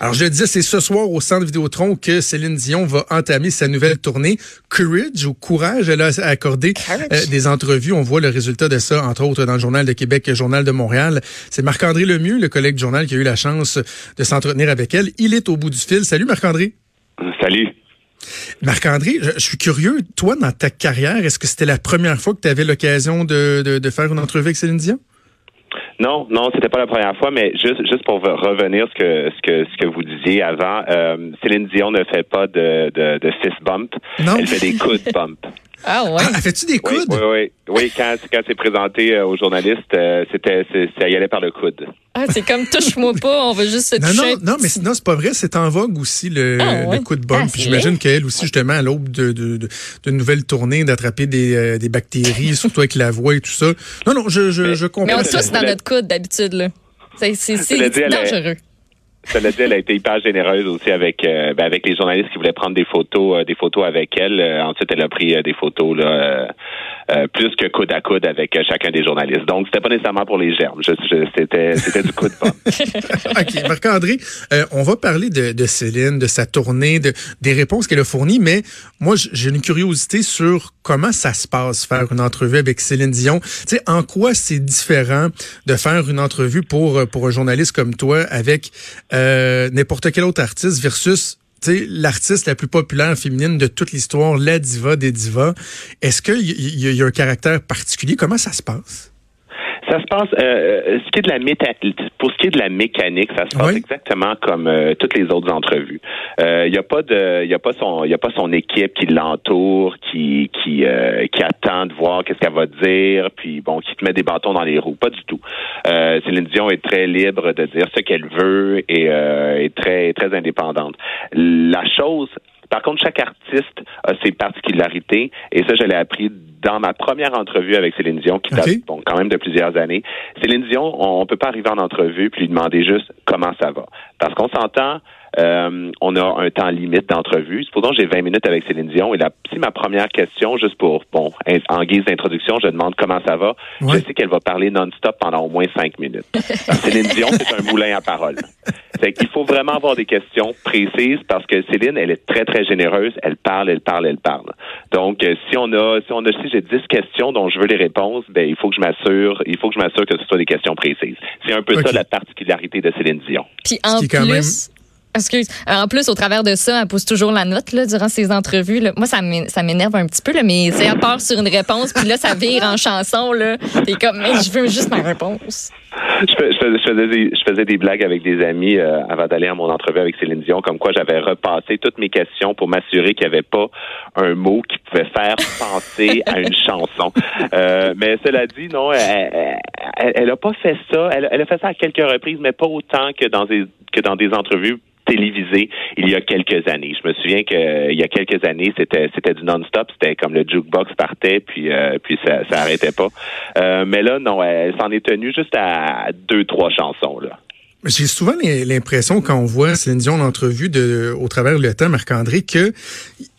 Alors, je le disais, c'est ce soir au Centre Vidéotron que Céline Dion va entamer sa nouvelle tournée Courage ou Courage. Elle a accordé euh, des entrevues. On voit le résultat de ça, entre autres, dans le Journal de Québec, Journal de Montréal. C'est Marc-André Lemieux, le collègue du journal, qui a eu la chance de s'entretenir avec elle. Il est au bout du fil. Salut, Marc-André. Salut. Marc-André, je, suis curieux, toi, dans ta carrière, est-ce que c'était la première fois que tu avais l'occasion de, de, faire une entrevue avec Céline Dion? Non, non, c'était pas la première fois, mais juste juste pour revenir ce que ce que ce que vous disiez avant, euh, Céline Dion ne fait pas de, de, de fist bump, non. elle fait des coups de bump. Ah ouais. Ah, fais-tu des coudes? Oui, oui, oui. quand, quand c'est présenté euh, aux journalistes, euh, c'était, ça y allait par le coude. Ah, c'est comme touche-moi pas, on veut juste se toucher. Non, non, mais non, c'est pas vrai. C'est en vogue aussi le, ah, le coup de bump. Ah, j'imagine qu'elle aussi, justement, à l'aube de, de, de, de nouvelles tournées, d'attraper des, euh, des bactéries, surtout avec la voix et tout ça. Non, non, je, je, je comprends. Mais on tous dans notre coude d'habitude, là. C'est dangereux. Cela dit, elle a été hyper généreuse aussi avec euh, ben, avec les journalistes qui voulaient prendre des photos euh, des photos avec elle. Euh, ensuite, elle a pris des photos là, plus que coude à coude avec chacun des journalistes. Donc, c'était pas nécessairement pour les germes. c'était c'était du coup de pomme. OK. Marc-André, on va parler de, de, Céline, de sa tournée, de, des réponses qu'elle a fournies, mais moi, j'ai une curiosité sur comment ça se passe, faire une entrevue avec Céline Dion. Tu sais, en quoi c'est différent de faire une entrevue pour, pour un journaliste comme toi avec euh, n'importe quel autre artiste versus l'artiste la plus populaire féminine de toute l'histoire, la diva des divas. Est-ce qu'il y, y, a un caractère particulier? Comment ça se passe? Ça se passe, euh, euh, ce qui est de la méta pour ce qui est de la mécanique, ça se passe exactement comme euh, toutes les autres entrevues. Il euh, n'y a pas de, il a pas son, il a pas son équipe qui l'entoure, qui qui qui attend de voir qu'est-ce qu'elle va dire, puis bon, qui te met des bâtons dans les roues. Pas du tout. Céline Dion est très libre de dire ce qu'elle veut et est très très indépendante. La chose par contre, chaque artiste a ses particularités et ça, je l'ai appris dans ma première entrevue avec Céline Dion, qui date bon, quand même de plusieurs années. Céline Dion, on, ne peut pas arriver en entrevue puis lui demander juste comment ça va. Parce qu'on s'entend, euh, on a un temps limite d'entrevue. Supposons que j'ai 20 minutes avec Céline Dion et là, si ma première question, juste pour, bon, en guise d'introduction, je demande comment ça va, je sais qu'elle va parler non-stop pendant au moins 5 minutes. Céline Dion, c'est un moulin à parole. C'est qu'il faut vraiment avoir des questions précises parce que Céline, elle est très, très généreuse. Elle parle, elle parle, elle parle. Donc, euh, si on a, si on a, si j'ai 10 questions dont je veux les réponses, ben, il faut que je m'assure, il faut que je m'assure que ce soit des questions précises. C'est un peu ça la particularité de Céline Dion. Puis en plus, Excuse. En plus, au travers de ça, elle pose toujours la note là, durant ses entrevues. Moi, ça m'énerve un petit peu, mais c'est à part sur une réponse, puis là, ça vire en chanson. T'es comme, mais je veux juste ma réponse. Je, faisais, des, je faisais, des, blagues avec des amis euh, avant d'aller à mon entrevue avec Céline Dion, comme quoi j'avais repassé toutes mes questions pour m'assurer qu'il n'y avait pas un mot qui pouvait faire penser à une chanson. Euh, mais cela dit, non, elle n'a pas fait ça. Elle, elle, a fait ça à quelques reprises, mais pas autant que dans des, que dans des entrevues télévisé il y a quelques années. Je me souviens qu'il y a quelques années, c'était c'était du non-stop, c'était comme le jukebox partait puis euh, puis ça ça arrêtait pas. Euh, mais là non, elle s'en est tenue juste à deux trois chansons là. J'ai souvent l'impression quand on voit Céline Dion en entrevue de, au travers le temps, Marc-André, que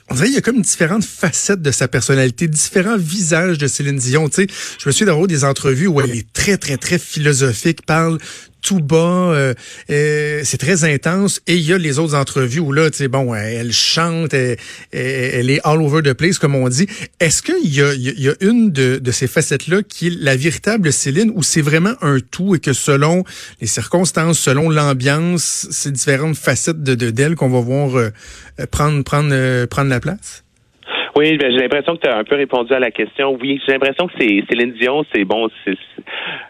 on dirait qu'il y a comme différentes facettes de sa personnalité, différents visages de Céline Dion. Tu sais, je me suis d'avoir des entrevues où elle est très, très, très philosophique, parle tout bas, euh, euh, c'est très intense. Et il y a les autres entrevues où là, tu sais, bon, elle chante, elle, est all over the place, comme on dit. Est-ce qu'il y a, y a une de, de ces facettes-là qui est la véritable Céline ou c'est vraiment un tout et que selon les circonstances, selon l'ambiance, c'est différentes facettes de d'elle qu'on va voir euh, prendre, prendre, prendre la place? Oui, ben, j'ai l'impression que tu as un peu répondu à la question. Oui, j'ai l'impression que c'est Céline Dion, c'est bon, c'est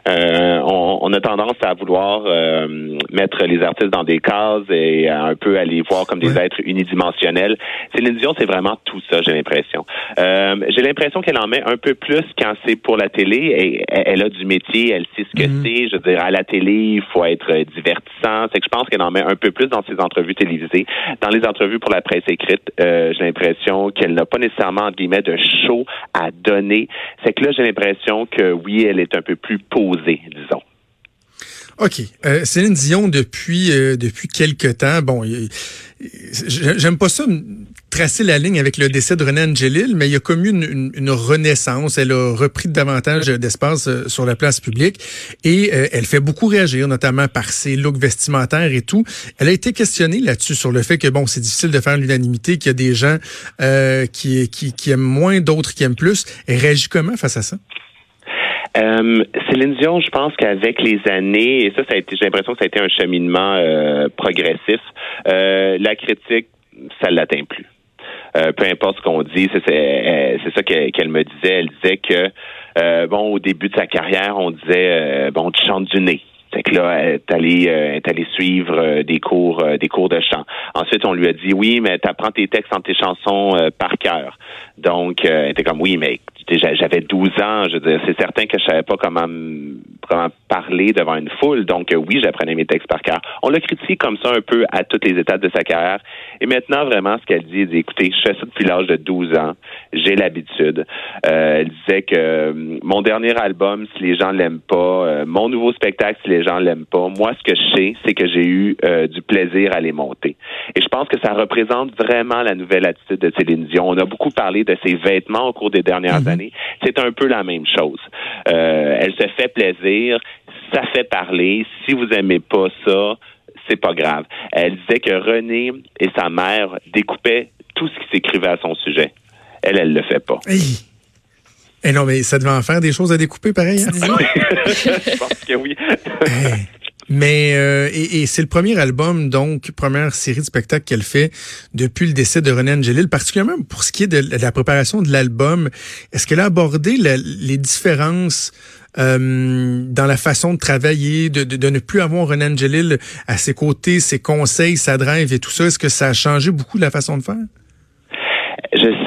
euh, on, on, a tendance à vouloir euh, mettre les artistes dans des cases et un peu à les voir comme des êtres unidimensionnels. Céline Dion, c'est vraiment tout ça, j'ai l'impression. Euh, j'ai l'impression qu'elle en met un peu plus quand c'est pour la télé. Et, elle a du métier, elle sait ce que mhm. c'est. Je veux dire, à la télé, il faut être divertissant. C'est que je pense qu'elle en met un peu plus dans ses entrevues télévisées. Dans les entrevues pour la presse écrite, j'ai l'impression qu'elle n'a pas nécessairement, guillemets, de show à donner. C'est que là, j'ai l'impression que oui, elle est un peu plus posée, disons. OK. Euh, Céline Dion, depuis, euh, depuis quelques temps, bon, j'aime pas ça tracé la ligne avec le décès de René Angelil, mais il y a comme une, une, renaissance. Elle a repris davantage d'espace euh, sur la place publique et euh, elle fait beaucoup réagir, notamment par ses looks vestimentaires et tout. Elle a été questionnée là-dessus sur le fait que bon, c'est difficile de faire l'unanimité, qu'il y a des gens euh, qui, qui, qui aiment moins, d'autres qui aiment plus. Elle réagit comment face à ça? Euh, Céline Dion, je pense qu'avec les années, et ça, ça a été, j'ai l'impression que ça a été un cheminement euh, progressif. Euh, la critique, ça l'atteint plus. Euh, peu importe ce qu'on dit, c'est, c'est, ça qu'elle me disait. Elle disait que bon, au début de sa carrière, on disait bon, tu chantes du nez. C'est que là, elle est allée suivre des cours, des cours de chant. Ensuite, on lui a dit oui, mais tu apprends tes textes en tes chansons par cœur. Donc, elle était comme oui, mais j'avais 12 ans, je veux dire, c'est certain que je savais pas comment, comment parler devant une foule. Donc, euh, oui, j'apprenais mes textes par cœur. On l'a critiqué comme ça un peu à toutes les étapes de sa carrière. Et maintenant, vraiment, ce qu'elle dit, elle dit, écoutez, je fais ça depuis l'âge de 12 ans. J'ai l'habitude. Euh, elle disait que euh, mon dernier album, si les gens l'aiment pas, mon nouveau spectacle, si les gens l'aiment pas, moi, ce que je sais, c'est que j'ai eu du plaisir à les monter. Et je pense que ça représente vraiment la nouvelle attitude de Céline Dion. On a beaucoup parlé de ses vêtements au cours des dernières mm-hmm. années. C'est un peu la même chose. Euh, elle se fait plaisir, ça fait parler. Si vous aimez pas ça, c'est pas grave. Elle disait que René et sa mère découpaient tout ce qui s'écrivait à son sujet. Elle, elle le fait pas. Eh non, mais ça devait en faire des choses à découper pareil. Hein? Je pense que oui. Mais euh, et, c'est le premier album, donc première série de spectacles qu'elle fait depuis le décès de René Angelil, particulièrement pour ce qui est de, la préparation de l'album. Est-ce qu'elle a abordé les différences euh, dans la façon de travailler, de, de, ne plus avoir René Angelil à ses côtés, ses conseils, sa drive et tout ça? Est-ce que ça a changé beaucoup la façon de faire?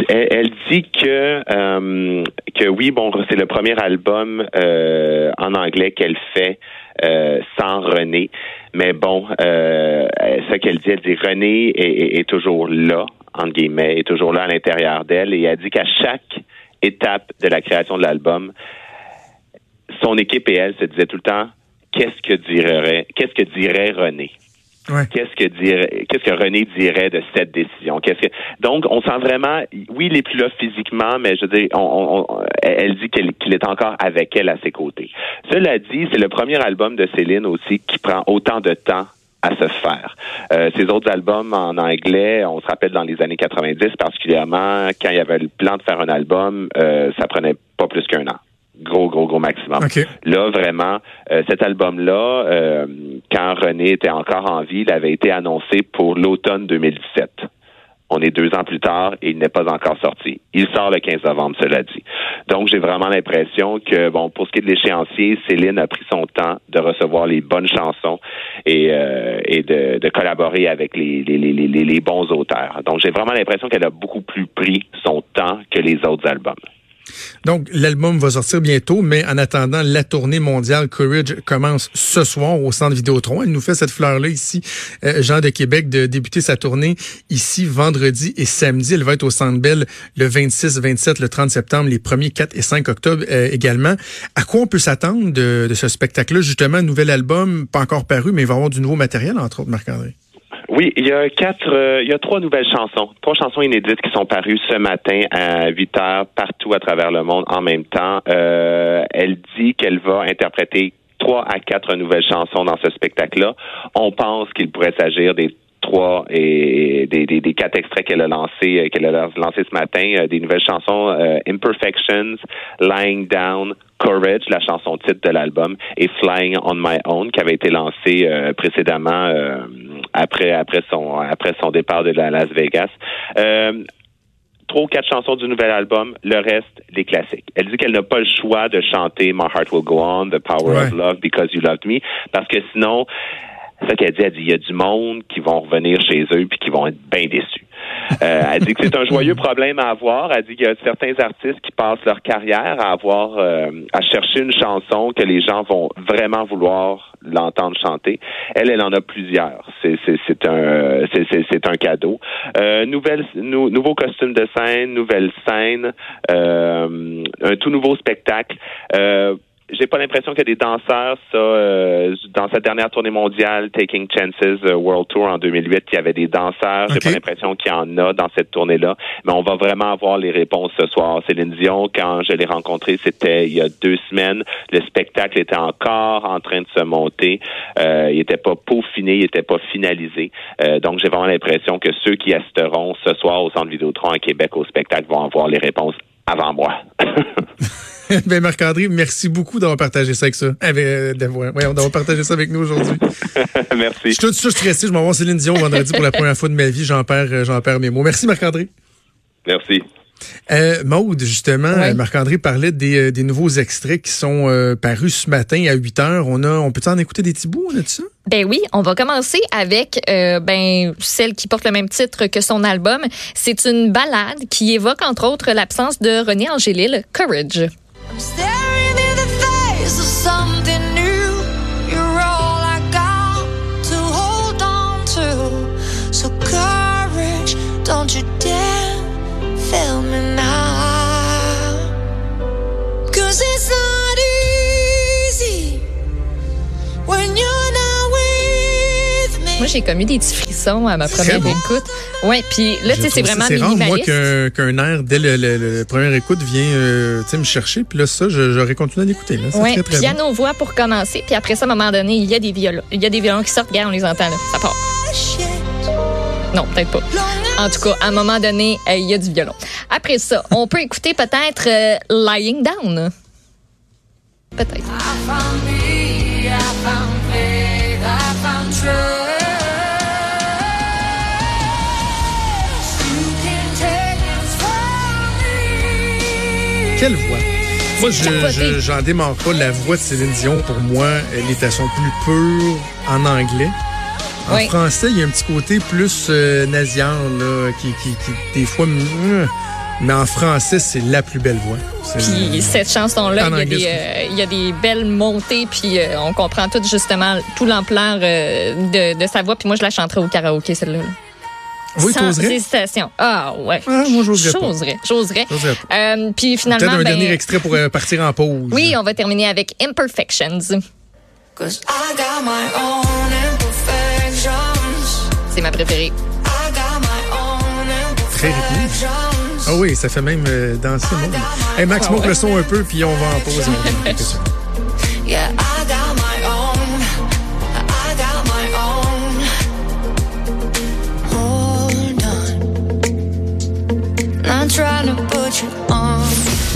elle, dit que euh, que oui, bon, c'est le premier album euh, en anglais qu'elle fait euh, sans René. Mais bon, euh, ce qu'elle dit, elle dit René est, toujours là, entre guillemets, est toujours là à l'intérieur d'elle. Et elle dit qu'à chaque étape de la création de l'album, son équipe et elle se disaient tout le temps qu'est-ce que dirait qu'est-ce que dirait René? Qu'est-ce que dirait, qu'est-ce que René dirait de cette décision? Qu'est-ce que donc on sent vraiment, oui, il est plus là physiquement, mais je veux dire, on, elle dit qu'il est encore avec elle à ses côtés. Cela dit, c'est le premier album de Céline aussi qui prend autant de temps à se faire. Euh, ces autres albums en anglais, on se rappelle dans les années 90 particulièrement, quand il y avait le plan de faire un album, euh, ça prenait pas plus qu'un an gros, gros, gros maximum. Là, vraiment, euh, cet album-là, euh, quand René était encore en vie, il avait été annoncé pour l'automne 2017. On est deux ans plus tard et il n'est pas encore sorti. Il sort le 15 novembre, cela dit. Donc, j'ai vraiment l'impression que, bon, pour ce qui est de l'échéancier, Céline a pris son temps de recevoir les bonnes chansons et, euh, et de, de, collaborer avec les, les, les, les bons auteurs. Donc, j'ai vraiment l'impression qu'elle a beaucoup plus pris son temps que les autres albums. Donc, l'album va sortir bientôt, mais en attendant, la tournée mondiale Courage commence ce soir au Centre Vidéotron. Elle nous fait cette fleur-là ici, euh, Jean de Québec, de débuter sa tournée ici vendredi et samedi. Elle va être au Centre Bell le 26, 27, le 30 septembre, les premiers 4 et 5 octobre euh, également. À quoi on peut s'attendre de, ce spectacle-là? Justement, nouvel album, pas encore paru, mais il va y avoir du nouveau matériel, entre autres, Marc-André. Oui, il y a quatre, euh, il y a trois nouvelles chansons, trois chansons inédites qui sont parues ce matin à 8 heures partout à travers le monde en même temps. Euh, elle dit qu'elle va interpréter trois à quatre nouvelles chansons dans ce spectacle-là. On pense qu'il pourrait s'agir des trois et des, des, des quatre extraits qu'elle a lancés euh, qu'elle a lancé ce matin, euh, des nouvelles chansons euh, Imperfections, Lying Down, Courage, la chanson titre de l'album, et Flying on My Own, qui avait été lancé précédemment après après son après son départ de la Las Vegas. trois ou quatre chansons du nouvel album, le reste, des classiques. Elle dit qu'elle n'a pas le choix de chanter My Heart Will Go On, The Power of Love, Because You Loved Me, parce que sinon, ça qu'elle dit, elle dit, il y a du monde qui vont revenir chez eux puis qui vont être bien déçus. Euh, elle dit que c'est un joyeux problème à avoir. Elle dit qu'il y a certains artistes qui passent leur carrière à avoir, euh, à chercher une chanson que les gens vont vraiment vouloir l'entendre chanter. Elle, elle en a plusieurs. C'est c'est un c'est un cadeau. Euh, nouvelle nouveau costume de scène, nouvelle scène, euh, un tout nouveau spectacle. Euh, j'ai pas l'impression qu'il y a des danseurs, ça, euh, dans cette dernière tournée mondiale, Taking Chances euh, World Tour en 2008, il y avait des danseurs. J'ai pas l'impression qu'il y en a dans cette tournée-là. Mais on va vraiment avoir les réponses ce soir. Céline Dion, quand je l'ai rencontrée, c'était il y a deux semaines. Le spectacle était encore en train de se monter. Euh, il était pas peaufiné, il était pas finalisé. Euh, donc, j'ai vraiment l'impression que ceux qui assisteront ce soir au Centre Vidéotron à Québec au spectacle vont avoir les réponses avant moi. ben Marc-André, merci beaucoup d'avoir partagé ça avec ça. Avec, euh, d'avoir partagé ça avec nous aujourd'hui. merci. Je suis tout ça stressé. Je m'en vais Céline Dion vendredi pour la première fois de ma vie. J'en perds, euh, j'en perds mes mots. Merci Marc-André. Merci. Euh, Maude, justement, Marc-André parlait des, euh, des, nouveaux extraits qui sont parus ce matin à 8 heures. On a, on peut en écouter des petits bouts, on a ça? Ben oui, on va commencer avec ben celle qui porte le même titre que son album. C'est une balade qui évoque entre autres l'absence de René Angélil, Courage. J'ai commis des petits frissons à ma première écoute. Ouais, puis là, tu sais, c'est vraiment minimaliste. moi, qu'un air, dès le, le, première écoute, vient euh, me chercher. Puis là, ça, j'aurais continué d'écouter. Oui, piano-voix pour commencer. Puis après ça, à un moment donné, il y a des violons. Il y a des violons qui sortent. Regarde, on les entend là. Ça part. Non, peut-être pas. En tout cas, à un moment donné, euh, il y a du violon. Après ça, on peut écouter peut-être euh, Lying Down. Peut-être. Quelle voix? Moi, je j'en démarre pas. La voix de Céline Dion, pour moi, elle est à son plus pur en anglais. En français, il y a un petit côté plus euh, là, qui, qui, qui, des fois... Mm, mais en français, c'est la plus belle voix. Puis cette chanson-là, il, euh, il, y a des belles montées, puis euh, on comprend tout justement tout l'ampleur euh, de, de, sa voix. Puis moi, je la chanterai au karaoké, celle-là. là oui, Sans hésitation. Ah, ouais. Ah, moi, j'oserais pas. J'oserais. Euh, puis finalement. Peut-être un ben, dernier extrait pour euh, partir en pause. Oui, on va terminer avec Imperfections. C'est ma préférée. Très rythmique. Ah oui, ça fait même euh, danser. Hey, Max, monte le son un peu, puis on va en pause. trying to put you